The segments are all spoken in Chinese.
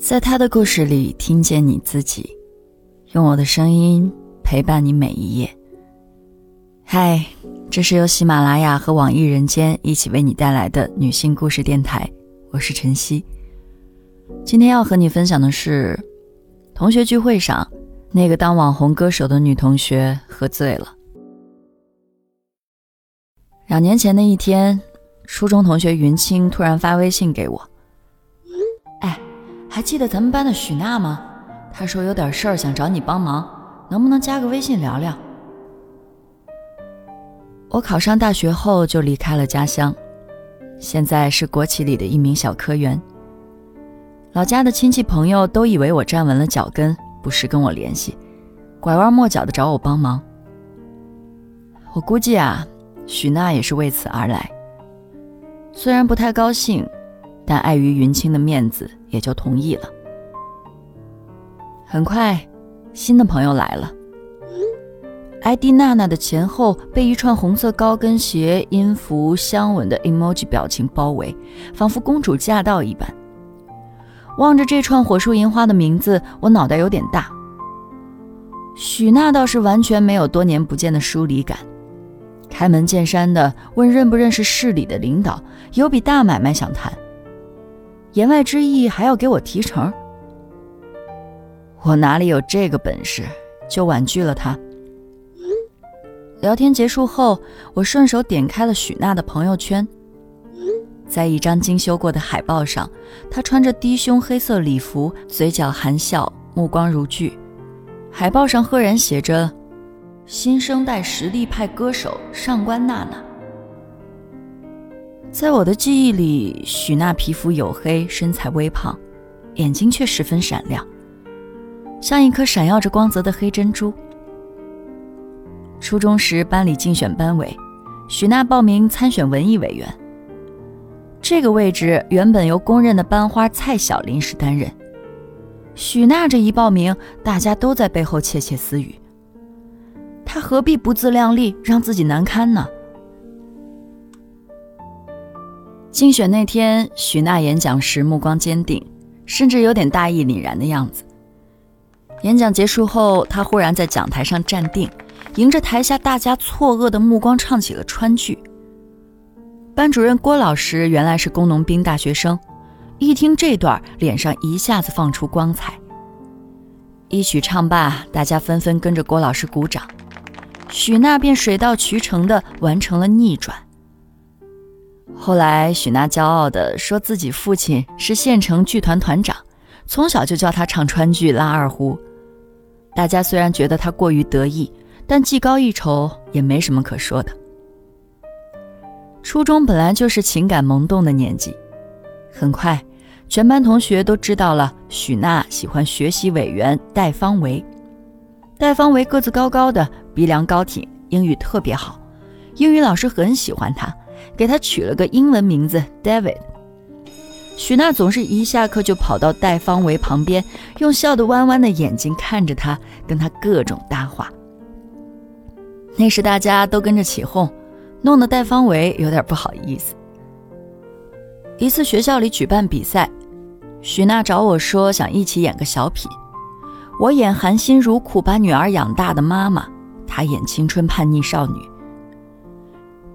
在他的故事里听见你自己，用我的声音陪伴你每一页。嗨，这是由喜马拉雅和网易人间一起为你带来的女性故事电台，我是晨曦。今天要和你分享的是，同学聚会上，那个当网红歌手的女同学喝醉了。两年前的一天，初中同学云清突然发微信给我。还记得咱们班的许娜吗？她说有点事儿想找你帮忙，能不能加个微信聊聊？我考上大学后就离开了家乡，现在是国企里的一名小科员。老家的亲戚朋友都以为我站稳了脚跟，不时跟我联系，拐弯抹角的找我帮忙。我估计啊，许娜也是为此而来。虽然不太高兴。但碍于云清的面子，也就同意了。很快，新的朋友来了。ID 娜娜的前后被一串红色高跟鞋、音符、香吻的 emoji 表情包围，仿佛公主驾到一般。望着这串火树银花的名字，我脑袋有点大。许娜倒是完全没有多年不见的疏离感，开门见山的问认不认识市里的领导，有笔大买卖想谈。言外之意还要给我提成，我哪里有这个本事，就婉拒了他。聊天结束后，我顺手点开了许娜的朋友圈，在一张精修过的海报上，她穿着低胸黑色礼服，嘴角含笑，目光如炬。海报上赫然写着：“新生代实力派歌手上官娜娜。”在我的记忆里，许娜皮肤黝黑，身材微胖，眼睛却十分闪亮，像一颗闪耀着光泽的黑珍珠。初中时，班里竞选班委，许娜报名参选文艺委员。这个位置原本由公认的班花蔡晓临时担任。许娜这一报名，大家都在背后窃窃私语：她何必不自量力，让自己难堪呢？竞选那天，许娜演讲时目光坚定，甚至有点大义凛然的样子。演讲结束后，她忽然在讲台上站定，迎着台下大家错愕的目光唱起了川剧。班主任郭老师原来是工农兵大学生，一听这段，脸上一下子放出光彩。一曲唱罢，大家纷纷跟着郭老师鼓掌，许娜便水到渠成地完成了逆转。后来，许娜骄傲地说自己父亲是县城剧团团长，从小就教她唱川剧、拉二胡。大家虽然觉得她过于得意，但技高一筹也没什么可说的。初中本来就是情感萌动的年纪，很快，全班同学都知道了许娜喜欢学习委员戴方维。戴方维个子高高的，鼻梁高挺，英语特别好，英语老师很喜欢他。给他取了个英文名字 David。许娜总是一下课就跑到戴方维旁边，用笑得弯弯的眼睛看着他，跟他各种搭话。那时大家都跟着起哄，弄得戴方维有点不好意思。一次学校里举办比赛，许娜找我说想一起演个小品，我演含辛茹苦把女儿养大的妈妈，她演青春叛逆少女。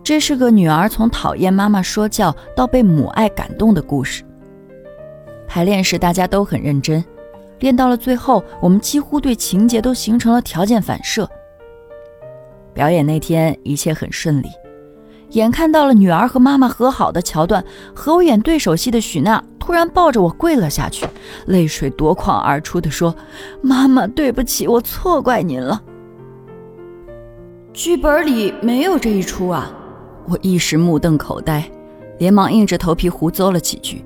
这是个女儿从讨厌妈妈说教到被母爱感动的故事。排练时大家都很认真，练到了最后，我们几乎对情节都形成了条件反射。表演那天一切很顺利，眼看到了女儿和妈妈和好的桥段，和我演对手戏的许娜突然抱着我跪了下去，泪水夺眶而出的说：“妈妈，对不起，我错怪您了。剧本里没有这一出啊。”我一时目瞪口呆，连忙硬着头皮胡诌了几句。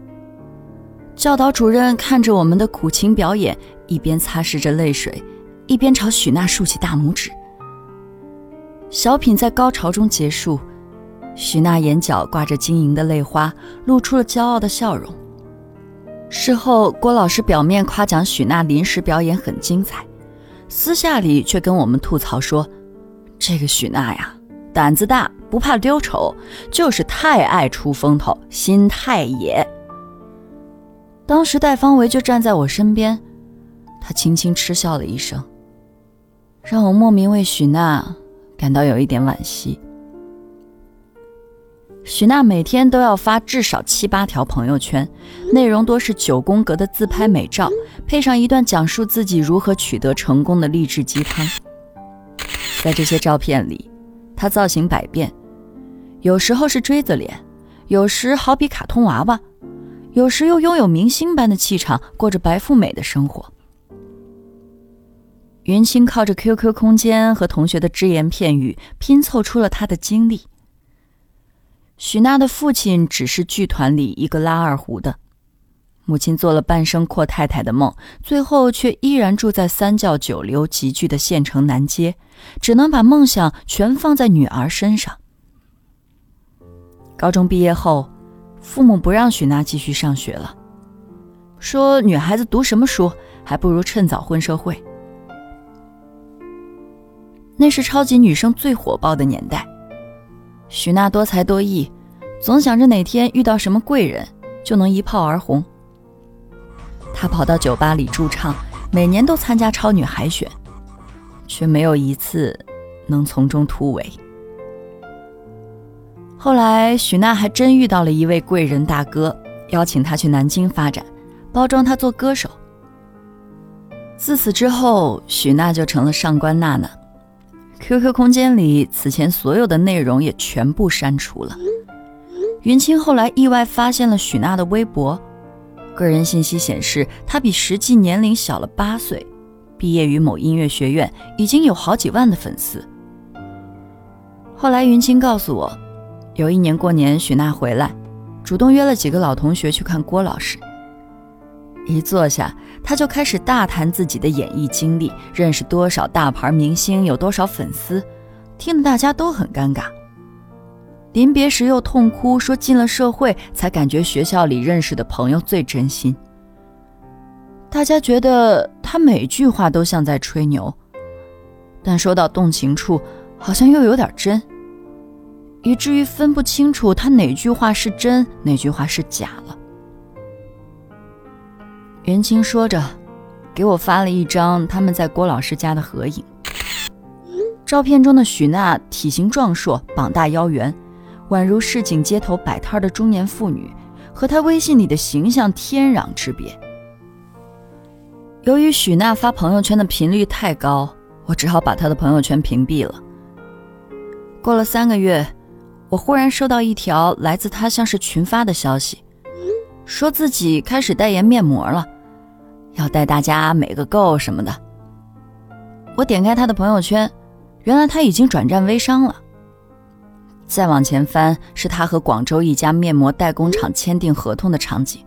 教导主任看着我们的苦情表演，一边擦拭着泪水，一边朝许娜竖起大拇指。小品在高潮中结束，许娜眼角挂着晶莹的泪花，露出了骄傲的笑容。事后，郭老师表面夸奖许娜临时表演很精彩，私下里却跟我们吐槽说：“这个许娜呀，胆子大。”不怕丢丑，就是太爱出风头，心太野。当时戴方维就站在我身边，他轻轻嗤笑了一声，让我莫名为许娜感到有一点惋惜。许娜每天都要发至少七八条朋友圈，内容多是九宫格的自拍美照，配上一段讲述自己如何取得成功的励志鸡汤。在这些照片里，她造型百变，有时候是锥子脸，有时好比卡通娃娃。有时又拥有明星般的气场，过着白富美的生活。云清靠着 QQ 空间和同学的只言片语拼凑出了他的经历。许娜的父亲只是剧团里一个拉二胡的，母亲做了半生阔太太的梦，最后却依然住在三教九流集聚的县城南街，只能把梦想全放在女儿身上。高中毕业后。父母不让许娜继续上学了，说女孩子读什么书，还不如趁早混社会。那是超级女生最火爆的年代，许娜多才多艺，总想着哪天遇到什么贵人就能一炮而红。她跑到酒吧里驻唱，每年都参加超女海选，却没有一次能从中突围。后来，许娜还真遇到了一位贵人大哥，邀请她去南京发展，包装她做歌手。自此之后，许娜就成了上官娜娜。QQ 空间里此前所有的内容也全部删除了。云清后来意外发现了许娜的微博，个人信息显示他比实际年龄小了八岁，毕业于某音乐学院，已经有好几万的粉丝。后来，云清告诉我。有一年过年，许娜回来，主动约了几个老同学去看郭老师。一坐下，他就开始大谈自己的演艺经历，认识多少大牌明星，有多少粉丝，听得大家都很尴尬。临别时又痛哭，说进了社会才感觉学校里认识的朋友最真心。大家觉得他每句话都像在吹牛，但说到动情处，好像又有点真。以至于分不清楚他哪句话是真，哪句话是假了。袁清说着，给我发了一张他们在郭老师家的合影。照片中的许娜体型壮硕，膀大腰圆，宛如市井街头摆摊的中年妇女，和她微信里的形象天壤之别。由于许娜发朋友圈的频率太高，我只好把她的朋友圈屏蔽了。过了三个月。我忽然收到一条来自她像是群发的消息，说自己开始代言面膜了，要带大家美个够什么的。我点开他的朋友圈，原来他已经转战微商了。再往前翻，是他和广州一家面膜代工厂签订合同的场景。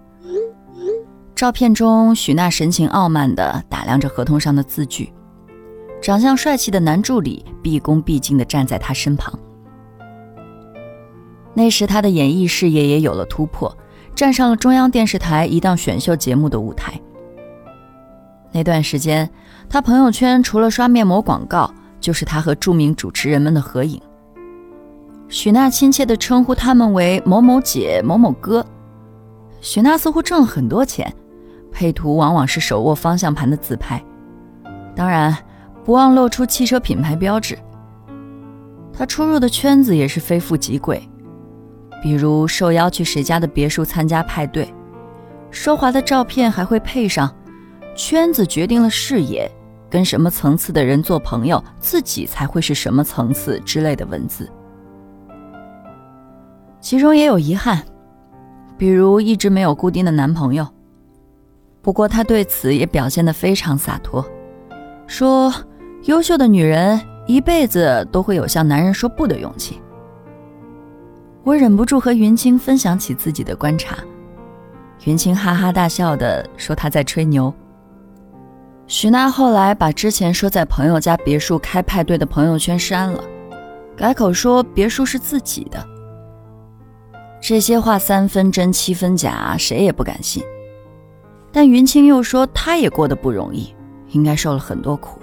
照片中，许娜神情傲慢地打量着合同上的字句，长相帅气的男助理毕恭毕敬地站在他身旁。那时，他的演艺事业也有了突破，站上了中央电视台一档选秀节目的舞台。那段时间，他朋友圈除了刷面膜广告，就是他和著名主持人们的合影。许娜亲切地称呼他们为某某姐、某某哥。许娜似乎挣了很多钱，配图往往是手握方向盘的自拍，当然不忘露出汽车品牌标志。他出入的圈子也是非富即贵。比如受邀去谁家的别墅参加派对，奢华的照片还会配上“圈子决定了视野，跟什么层次的人做朋友，自己才会是什么层次”之类的文字。其中也有遗憾，比如一直没有固定的男朋友。不过他对此也表现得非常洒脱，说：“优秀的女人一辈子都会有向男人说不的勇气。”我忍不住和云清分享起自己的观察，云清哈哈大笑的说他在吹牛。许娜后来把之前说在朋友家别墅开派对的朋友圈删了，改口说别墅是自己的。这些话三分真七分假，谁也不敢信。但云清又说他也过得不容易，应该受了很多苦。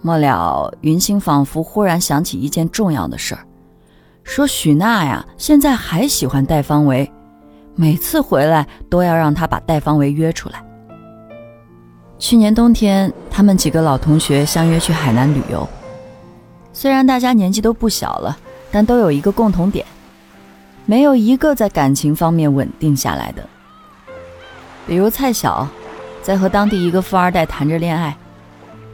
末了，云清仿佛忽然想起一件重要的事儿。说许娜呀，现在还喜欢戴方维，每次回来都要让他把戴方维约出来。去年冬天，他们几个老同学相约去海南旅游。虽然大家年纪都不小了，但都有一个共同点，没有一个在感情方面稳定下来的。比如蔡晓，在和当地一个富二代谈着恋爱，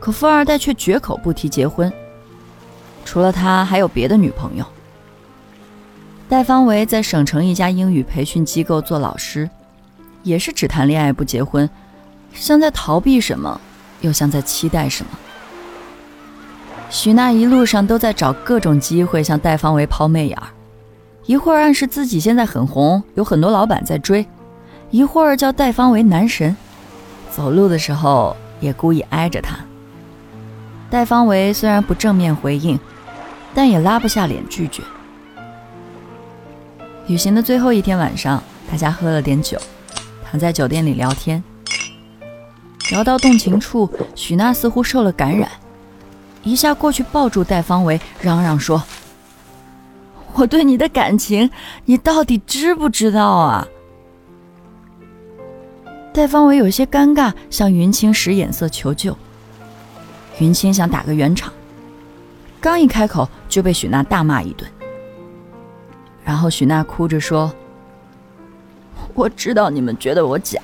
可富二代却绝口不提结婚。除了他，还有别的女朋友。戴方维在省城一家英语培训机构做老师，也是只谈恋爱不结婚，像在逃避什么，又像在期待什么。许娜一路上都在找各种机会向戴方维抛媚眼儿，一会儿暗示自己现在很红，有很多老板在追，一会儿叫戴方为男神，走路的时候也故意挨着他。戴方维虽然不正面回应，但也拉不下脸拒绝。旅行的最后一天晚上，大家喝了点酒，躺在酒店里聊天。聊到动情处，许娜似乎受了感染，一下过去抱住戴方维，嚷嚷说：“我对你的感情，你到底知不知道啊？”戴方伟有些尴尬，向云清使眼色求救。云清想打个圆场，刚一开口就被许娜大骂一顿。然后许娜哭着说：“我知道你们觉得我假，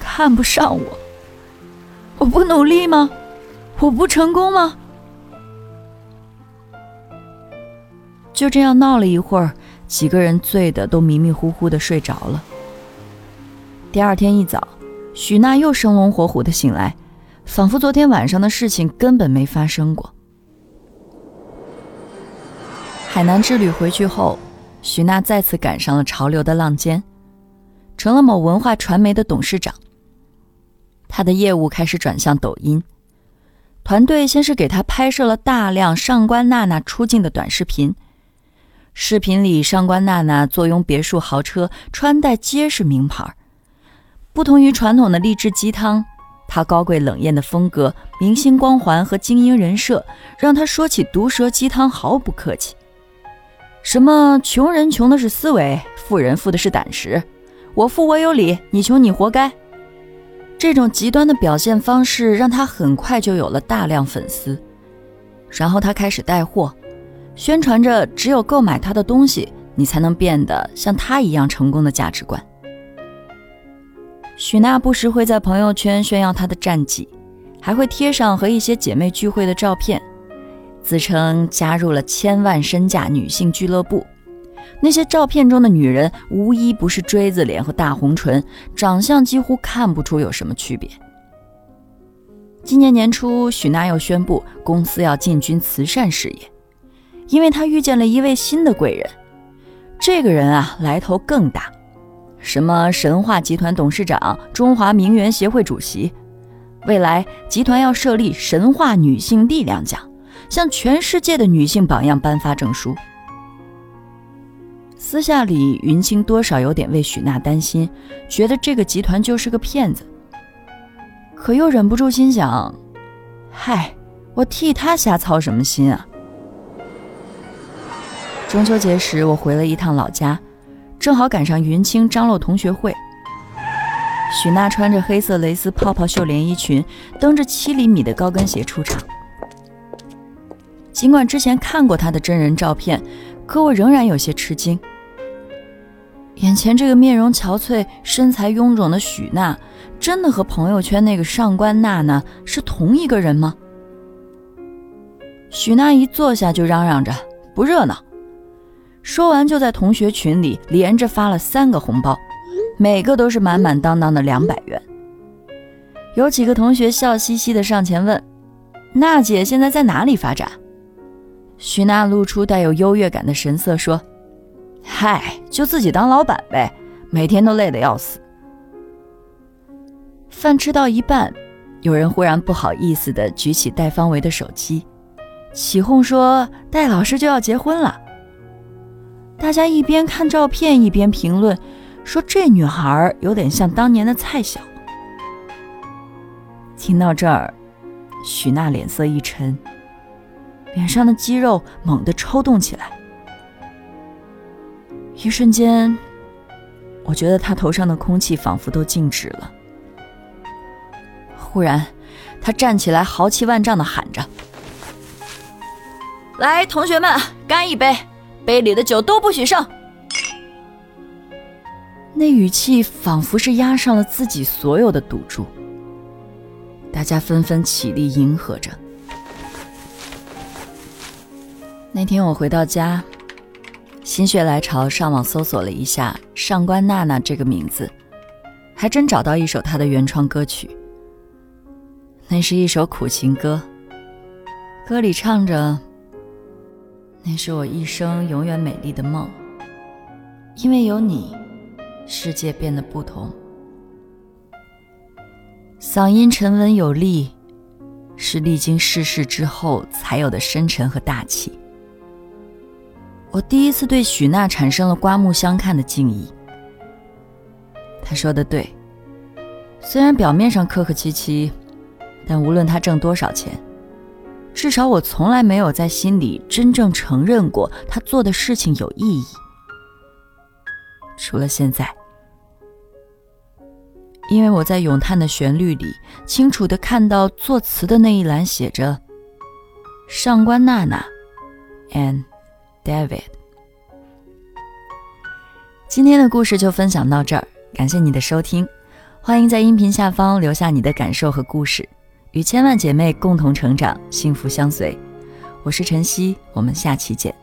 看不上我。我不努力吗？我不成功吗？”就这样闹了一会儿，几个人醉得都迷迷糊糊的睡着了。第二天一早，许娜又生龙活虎的醒来，仿佛昨天晚上的事情根本没发生过。海南之旅回去后。许娜再次赶上了潮流的浪尖，成了某文化传媒的董事长。她的业务开始转向抖音，团队先是给她拍摄了大量上官娜娜出镜的短视频。视频里，上官娜娜坐拥别墅豪车，穿戴皆是名牌。不同于传统的励志鸡汤，她高贵冷艳的风格、明星光环和精英人设，让她说起毒舌鸡汤毫不客气。什么穷人穷的是思维，富人富的是胆识。我富我有理，你穷你活该。这种极端的表现方式让他很快就有了大量粉丝。然后他开始带货，宣传着只有购买他的东西，你才能变得像他一样成功的价值观。许娜不时会在朋友圈炫耀她的战绩，还会贴上和一些姐妹聚会的照片。自称加入了千万身价女性俱乐部，那些照片中的女人无一不是锥子脸和大红唇，长相几乎看不出有什么区别。今年年初，许娜又宣布公司要进军慈善事业，因为他遇见了一位新的贵人。这个人啊，来头更大，什么神话集团董事长、中华名媛协会主席，未来集团要设立神话女性力量奖。向全世界的女性榜样颁发证书。私下里，云清多少有点为许娜担心，觉得这个集团就是个骗子。可又忍不住心想：嗨，我替他瞎操什么心啊？中秋节时，我回了一趟老家，正好赶上云清张罗同学会。许娜穿着黑色蕾丝泡泡袖连衣裙，蹬着七厘米的高跟鞋出场。尽管之前看过她的真人照片，可我仍然有些吃惊。眼前这个面容憔悴、身材臃肿的许娜，真的和朋友圈那个上官娜娜是同一个人吗？许娜一坐下就嚷嚷着不热闹，说完就在同学群里连着发了三个红包，每个都是满满当当的两百元。有几个同学笑嘻嘻的上前问：“娜姐现在在哪里发展？”徐娜露出带有优越感的神色，说：“嗨，就自己当老板呗，每天都累得要死。”饭吃到一半，有人忽然不好意思的举起戴方维的手机，起哄说：“戴老师就要结婚了。”大家一边看照片一边评论，说这女孩有点像当年的蔡晓。听到这儿，许娜脸色一沉。脸上的肌肉猛地抽动起来，一瞬间，我觉得他头上的空气仿佛都静止了。忽然，他站起来，豪气万丈的喊着：“来，同学们，干一杯！杯里的酒都不许剩！”那语气仿佛是压上了自己所有的赌注。大家纷纷起立迎合着。那天我回到家，心血来潮上网搜索了一下上官娜娜这个名字，还真找到一首她的原创歌曲。那是一首苦情歌，歌里唱着：“那是我一生永远美丽的梦，因为有你，世界变得不同。”嗓音沉稳有力，是历经世事之后才有的深沉和大气。我第一次对许娜产生了刮目相看的敬意。她说的对，虽然表面上客客气气，但无论她挣多少钱，至少我从来没有在心里真正承认过他做的事情有意义。除了现在，因为我在咏叹的旋律里清楚的看到作词的那一栏写着“上官娜娜 ”，and。David，今天的故事就分享到这儿，感谢你的收听，欢迎在音频下方留下你的感受和故事，与千万姐妹共同成长，幸福相随。我是晨曦，我们下期见。